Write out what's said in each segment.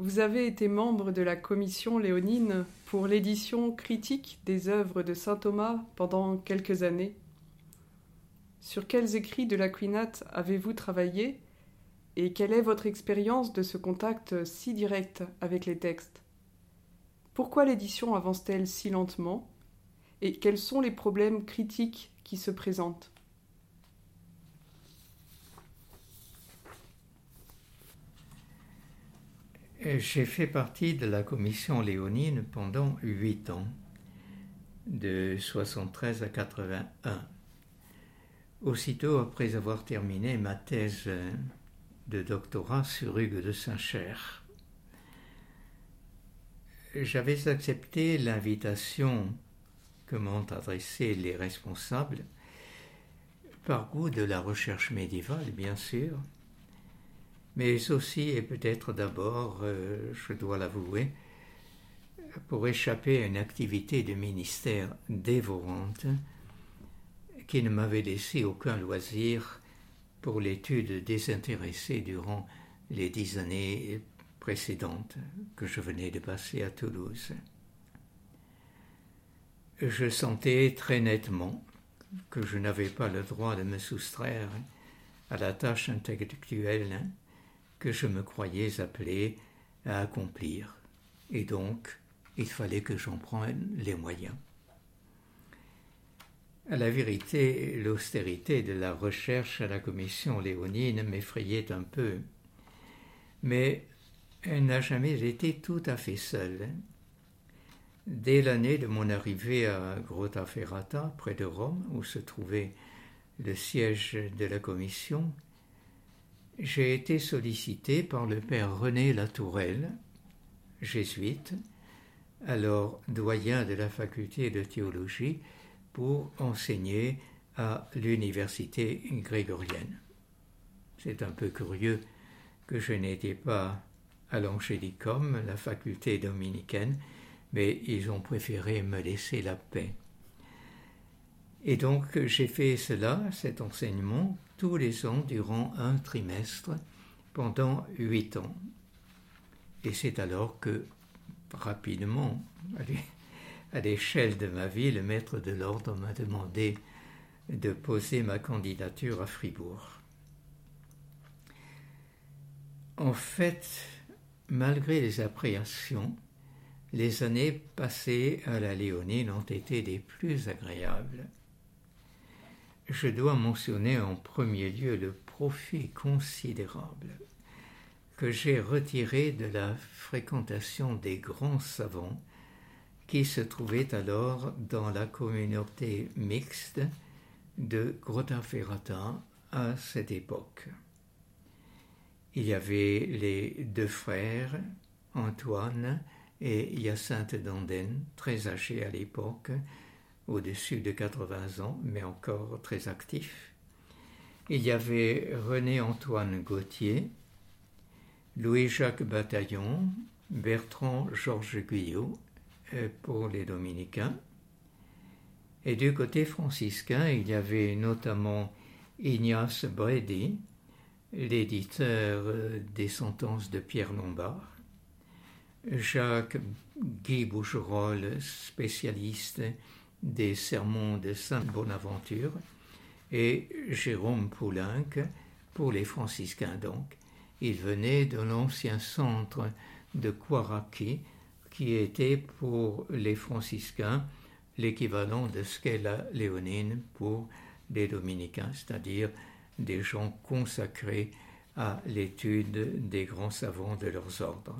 vous avez été membre de la commission léonine pour l'édition critique des œuvres de saint Thomas pendant quelques années. Sur quels écrits de l'Aquinat avez-vous travaillé et quelle est votre expérience de ce contact si direct avec les textes? Pourquoi l'édition avance-t-elle si lentement et quels sont les problèmes critiques qui se présentent? J'ai fait partie de la commission léonine pendant huit ans, de 73 à 81. Aussitôt après avoir terminé ma thèse de doctorat sur Hugues de Saint-Cher, j'avais accepté l'invitation que m'ont adressée les responsables par goût de la recherche médiévale, bien sûr, mais aussi et peut-être d'abord, euh, je dois l'avouer, pour échapper à une activité de ministère dévorante qui ne m'avait laissé aucun loisir pour l'étude désintéressée durant les dix années précédentes que je venais de passer à Toulouse. Je sentais très nettement que je n'avais pas le droit de me soustraire à la tâche intellectuelle que je me croyais appelé à accomplir, et donc il fallait que j'en prenne les moyens. À la vérité, l'austérité de la recherche à la commission léonine m'effrayait un peu, mais elle n'a jamais été tout à fait seule. Dès l'année de mon arrivée à Grottaferrata, près de Rome, où se trouvait le siège de la commission, j'ai été sollicité par le père René Latourelle, jésuite, alors doyen de la faculté de théologie, pour enseigner à l'université grégorienne. C'est un peu curieux que je n'étais pas à l'Angélicum, la faculté dominicaine, mais ils ont préféré me laisser la paix. Et donc j'ai fait cela, cet enseignement, tous les ans durant un trimestre pendant huit ans. Et c'est alors que, rapidement, à l'échelle de ma vie, le maître de l'ordre m'a demandé de poser ma candidature à Fribourg. En fait, malgré les appréhensions, les années passées à la Léonine ont été des plus agréables je dois mentionner en premier lieu le profit considérable que j'ai retiré de la fréquentation des grands savants qui se trouvaient alors dans la communauté mixte de Grottaferrata à cette époque. Il y avait les deux frères, Antoine et Hyacinthe d'Anden, très âgés à l'époque, au-dessus de 80 ans, mais encore très actif. Il y avait René-Antoine Gauthier, Louis-Jacques Bataillon, Bertrand Georges Guyot euh, pour les dominicains. Et du côté franciscain, il y avait notamment Ignace Bredy, l'éditeur euh, des sentences de Pierre Lombard, Jacques Guy Bougerolles, spécialiste des sermons de Saint Bonaventure et Jérôme Poulenc pour les franciscains donc. Il venait de l'ancien centre de Kouaraki qui était pour les franciscains l'équivalent de Scala léonine pour les dominicains, c'est-à-dire des gens consacrés à l'étude des grands savants de leurs ordres.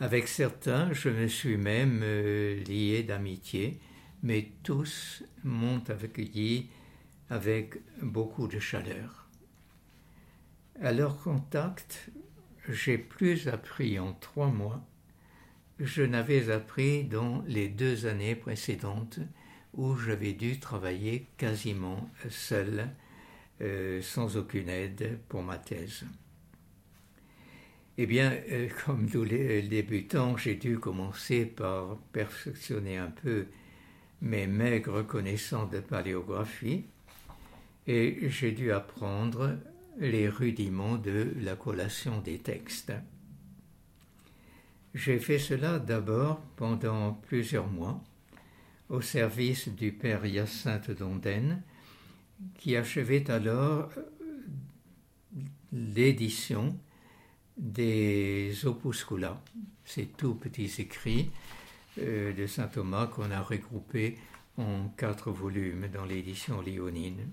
Avec certains, je me suis même euh, lié d'amitié, mais tous m'ont accueilli avec beaucoup de chaleur. À leur contact, j'ai plus appris en trois mois que je n'avais appris dans les deux années précédentes où j'avais dû travailler quasiment seul, euh, sans aucune aide pour ma thèse. Eh bien, euh, comme tous les débutants, j'ai dû commencer par perfectionner un peu mes maigres connaissances de paléographie et j'ai dû apprendre les rudiments de la collation des textes. J'ai fait cela d'abord pendant plusieurs mois au service du père Hyacinthe d'Ondaine, qui achevait alors l'édition des opuscula, ces tout petits écrits euh, de saint Thomas qu'on a regroupés en quatre volumes dans l'édition léonine.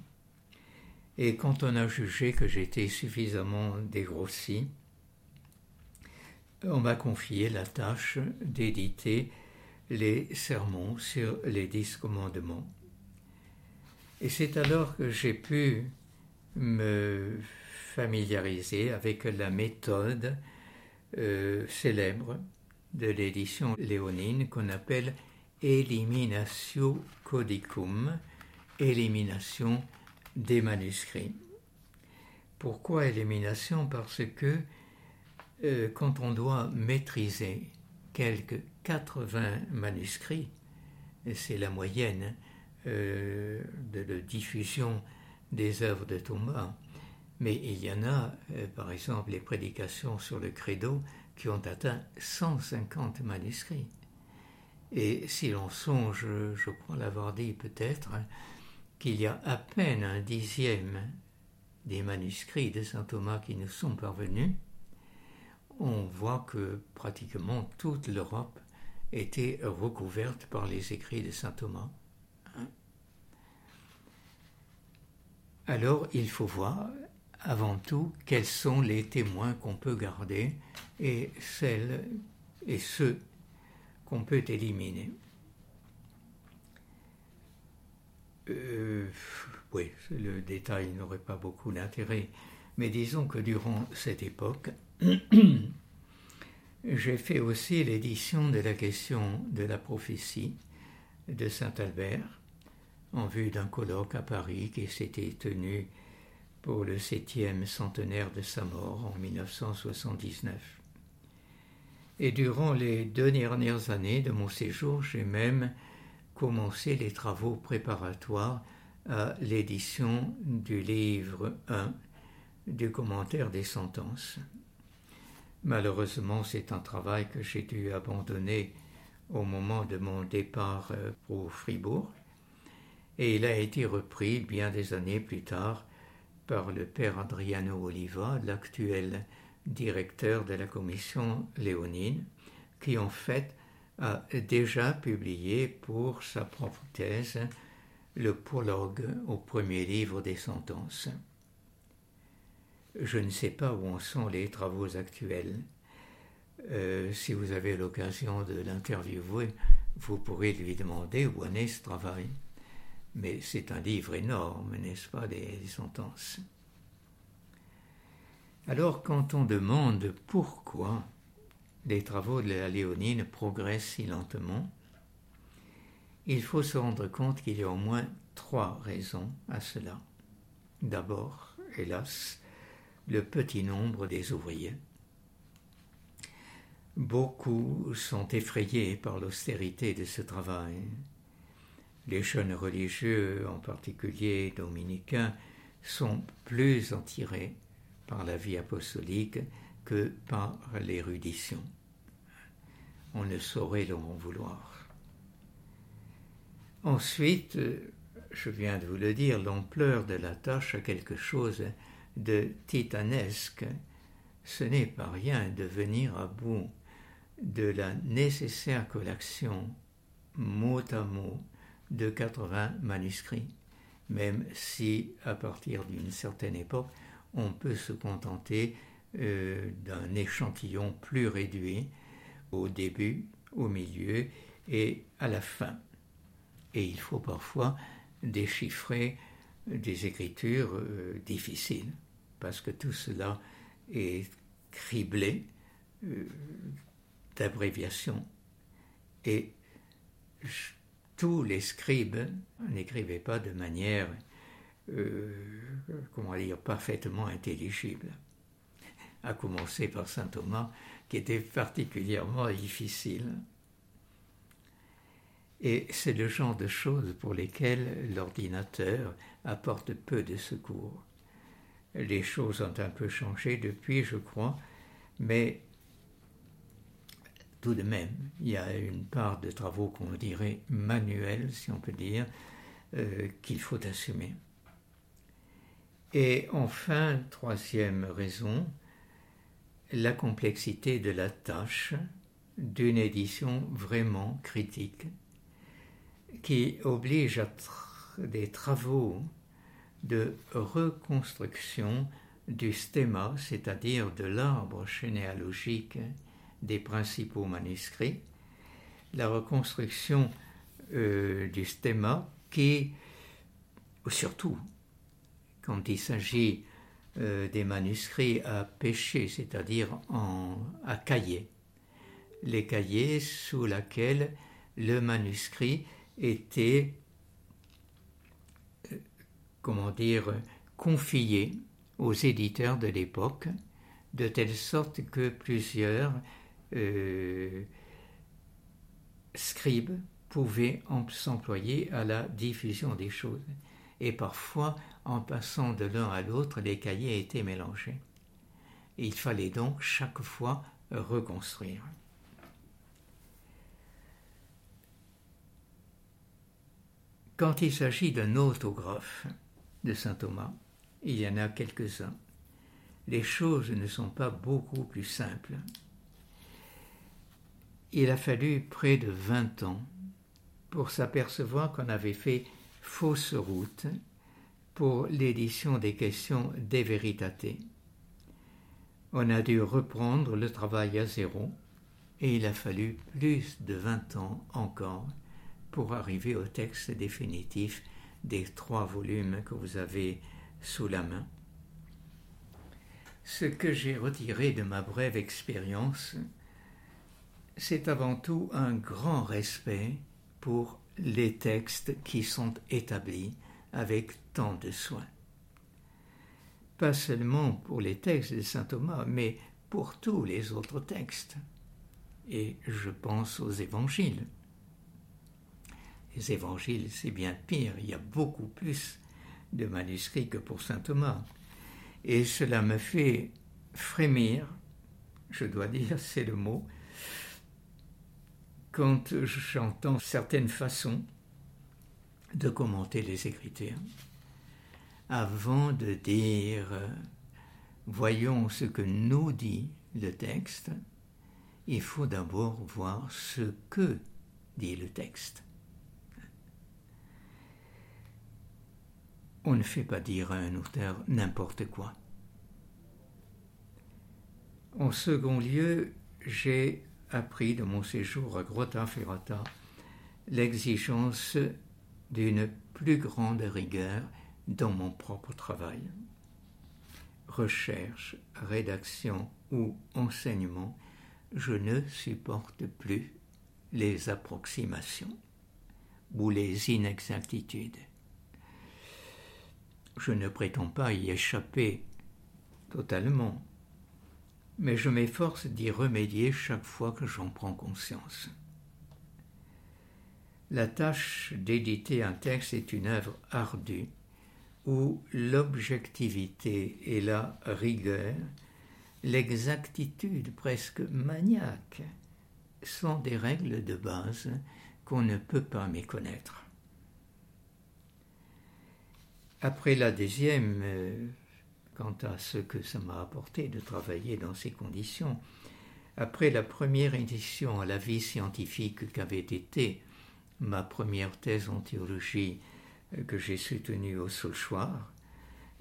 Et quand on a jugé que j'étais suffisamment dégrossi, on m'a confié la tâche d'éditer les sermons sur les dix commandements. Et c'est alors que j'ai pu me familiariser avec la méthode euh, célèbre de l'édition léonine qu'on appelle Eliminatio Codicum, élimination des manuscrits. Pourquoi élimination? Parce que euh, quand on doit maîtriser quelques 80 manuscrits, c'est la moyenne euh, de la diffusion des œuvres de Thomas, mais il y en a, euh, par exemple, les prédications sur le credo qui ont atteint 150 manuscrits. Et si l'on songe, je crois l'avoir dit peut-être, qu'il y a à peine un dixième des manuscrits de saint Thomas qui nous sont parvenus, on voit que pratiquement toute l'Europe était recouverte par les écrits de saint Thomas. Alors il faut voir avant tout quels sont les témoins qu'on peut garder et celles et ceux qu'on peut éliminer? Euh, oui, le détail n'aurait pas beaucoup d'intérêt, mais disons que durant cette époque, j'ai fait aussi l'édition de la question de la prophétie de Saint Albert en vue d'un colloque à Paris qui s'était tenu pour le septième centenaire de sa mort en 1979. Et durant les deux dernières années de mon séjour, j'ai même commencé les travaux préparatoires à l'édition du livre 1 du commentaire des sentences. Malheureusement, c'est un travail que j'ai dû abandonner au moment de mon départ euh, pour Fribourg, et il a été repris bien des années plus tard par le père Adriano Oliva, l'actuel directeur de la commission léonine, qui en fait a déjà publié pour sa propre thèse le prologue au premier livre des sentences. Je ne sais pas où en sont les travaux actuels. Euh, si vous avez l'occasion de l'interviewer, vous pourrez lui demander où en est ce travail. Mais c'est un livre énorme, n'est-ce pas, des, sentences. Alors quand on demande pourquoi les travaux de la Léonine progressent si lentement, il faut se rendre compte qu'il y a au moins trois raisons à cela. D'abord, hélas, le petit nombre des ouvriers. Beaucoup sont effrayés par l'austérité de ce travail. Les jeunes religieux, en particulier dominicains, sont plus attirés par la vie apostolique que par l'érudition. On ne saurait leur en vouloir. Ensuite, je viens de vous le dire, l'ampleur de la tâche a quelque chose de titanesque, ce n'est pas rien de venir à bout de la nécessaire collection mot à mot de 80 manuscrits, même si à partir d'une certaine époque, on peut se contenter euh, d'un échantillon plus réduit au début, au milieu et à la fin. Et il faut parfois déchiffrer des écritures euh, difficiles parce que tout cela est criblé euh, d'abréviations. Et tous les scribes n'écrivaient pas de manière, euh, comment dire, parfaitement intelligible. À commencer par saint Thomas, qui était particulièrement difficile. Et c'est le genre de choses pour lesquelles l'ordinateur apporte peu de secours les choses ont un peu changé depuis, je crois, mais tout de même, il y a une part de travaux qu'on dirait manuels, si on peut dire, euh, qu'il faut assumer. Et enfin, troisième raison, la complexité de la tâche d'une édition vraiment critique qui oblige à des travaux de reconstruction du stéma, c'est-à-dire de l'arbre généalogique des principaux manuscrits, la reconstruction euh, du stéma qui, surtout quand il s'agit euh, des manuscrits à pêcher, c'est-à-dire à cahier, les cahiers sous lesquels le manuscrit était, euh, comment dire, confié aux éditeurs de l'époque, de telle sorte que plusieurs euh, scribes pouvaient s'employer à la diffusion des choses. Et parfois, en passant de l'un à l'autre, les cahiers étaient mélangés. il fallait donc chaque fois reconstruire. Quand il s'agit d'un autographe de saint Thomas, il y en a quelques-uns. Les choses ne sont pas beaucoup plus simples. Il a fallu près de vingt ans pour s'apercevoir qu'on avait fait fausse route pour l'édition des questions des véritatés. On a dû reprendre le travail à zéro et il a fallu plus de vingt ans encore pour arriver au texte définitif des trois volumes que vous avez sous la main. Ce que j'ai retiré de ma brève expérience, c'est avant tout un grand respect pour les textes qui sont établis avec tant de soin. Pas seulement pour les textes de Saint Thomas, mais pour tous les autres textes. Et je pense aux évangiles. Les évangiles, c'est bien pire, il y a beaucoup plus de manuscrits que pour Saint Thomas. Et cela me fait frémir, je dois dire, c'est le mot, quand j'entends certaines façons de commenter les Écritures. Avant de dire voyons ce que nous dit le texte, il faut d'abord voir ce que dit le texte. On ne fait pas dire à un auteur n'importe quoi. En second lieu, j'ai appris de mon séjour à Grotta Ferrata l'exigence d'une plus grande rigueur dans mon propre travail. Recherche, rédaction ou enseignement, je ne supporte plus les approximations ou les inexactitudes. Je ne prétends pas y échapper totalement, mais je m'efforce d'y remédier chaque fois que j'en prends conscience. La tâche d'éditer un texte est une œuvre ardue où l'objectivité et la rigueur, l'exactitude presque maniaque sont des règles de base qu'on ne peut pas méconnaître. Après la deuxième euh, quant à ce que ça m'a apporté de travailler dans ces conditions. Après la première édition à la vie scientifique qu'avait été ma première thèse en théologie euh, que j'ai soutenue au Solchoir,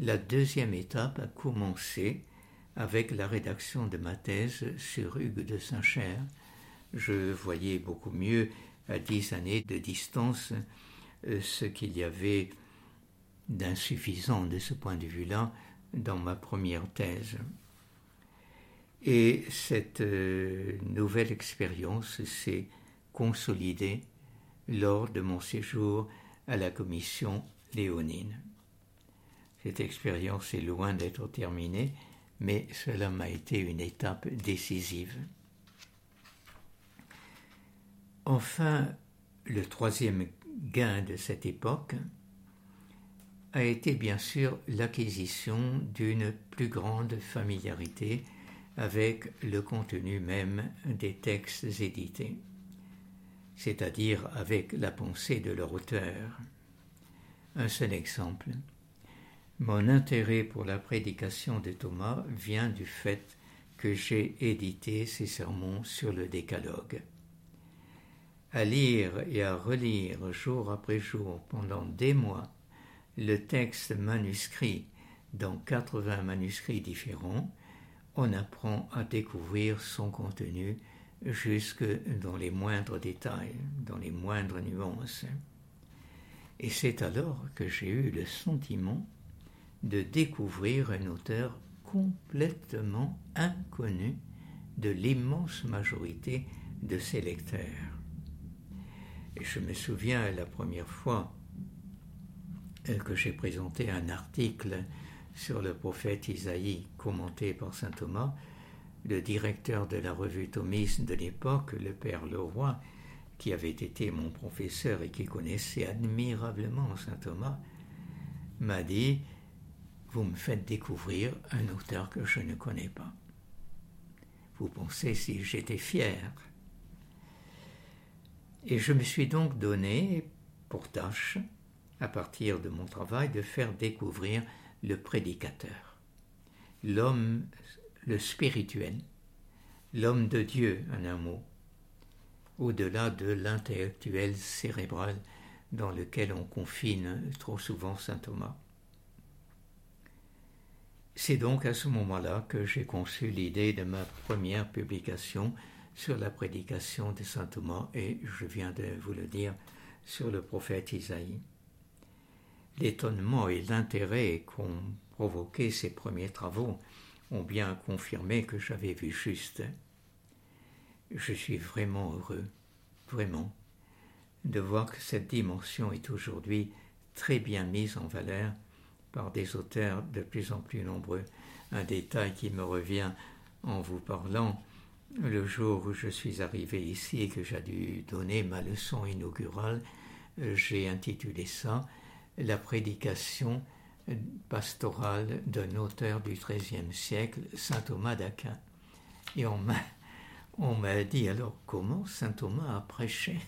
la deuxième étape a commencé avec la rédaction de ma thèse sur Hugues de Saint-Cher. Je voyais beaucoup mieux à dix années de distance euh, ce qu'il y avait d'insuffisant de ce point de vue-là dans ma première thèse. Et cette euh, nouvelle expérience s'est consolidée lors de mon séjour à la commission léonine. Cette expérience est loin d'être terminée, mais cela m'a été une étape décisive. Enfin, le troisième gain de cette époque, a été bien sûr l'acquisition d'une plus grande familiarité avec le contenu même des textes édités, c'est-à-dire avec la pensée de leur auteur. Un seul exemple. Mon intérêt pour la prédication de Thomas vient du fait que j'ai édité ses sermons sur le décalogue. À lire et à relire jour après jour pendant des mois le texte manuscrit dans 80 manuscrits différents, on apprend à découvrir son contenu jusque dans les moindres détails, dans les moindres nuances. Et c'est alors que j'ai eu le sentiment de découvrir un auteur complètement inconnu de l'immense majorité de ses lecteurs. Et je me souviens la première fois que j'ai présenté un article sur le prophète Isaïe commenté par saint Thomas, le directeur de la revue thomiste de l'époque, le père Leroy, qui avait été mon professeur et qui connaissait admirablement saint Thomas, m'a dit Vous me faites découvrir un auteur que je ne connais pas. Vous pensez si j'étais fier Et je me suis donc donné pour tâche, à partir de mon travail, de faire découvrir le prédicateur, l'homme, le spirituel, l'homme de Dieu en un mot, au-delà de l'intellectuel cérébral dans lequel on confine trop souvent saint Thomas. C'est donc à ce moment-là que j'ai conçu l'idée de ma première publication sur la prédication de saint Thomas et, je viens de vous le dire, sur le prophète Isaïe. L'étonnement et l'intérêt qu'ont provoqué ces premiers travaux ont bien confirmé que j'avais vu juste. Je suis vraiment heureux, vraiment, de voir que cette dimension est aujourd'hui très bien mise en valeur par des auteurs de plus en plus nombreux. Un détail qui me revient en vous parlant, le jour où je suis arrivé ici et que j'ai dû donner ma leçon inaugurale, j'ai intitulé ça la prédication pastorale d'un auteur du XIIIe siècle, saint Thomas d'Aquin. Et on m'a, on m'a dit alors comment saint Thomas a prêché?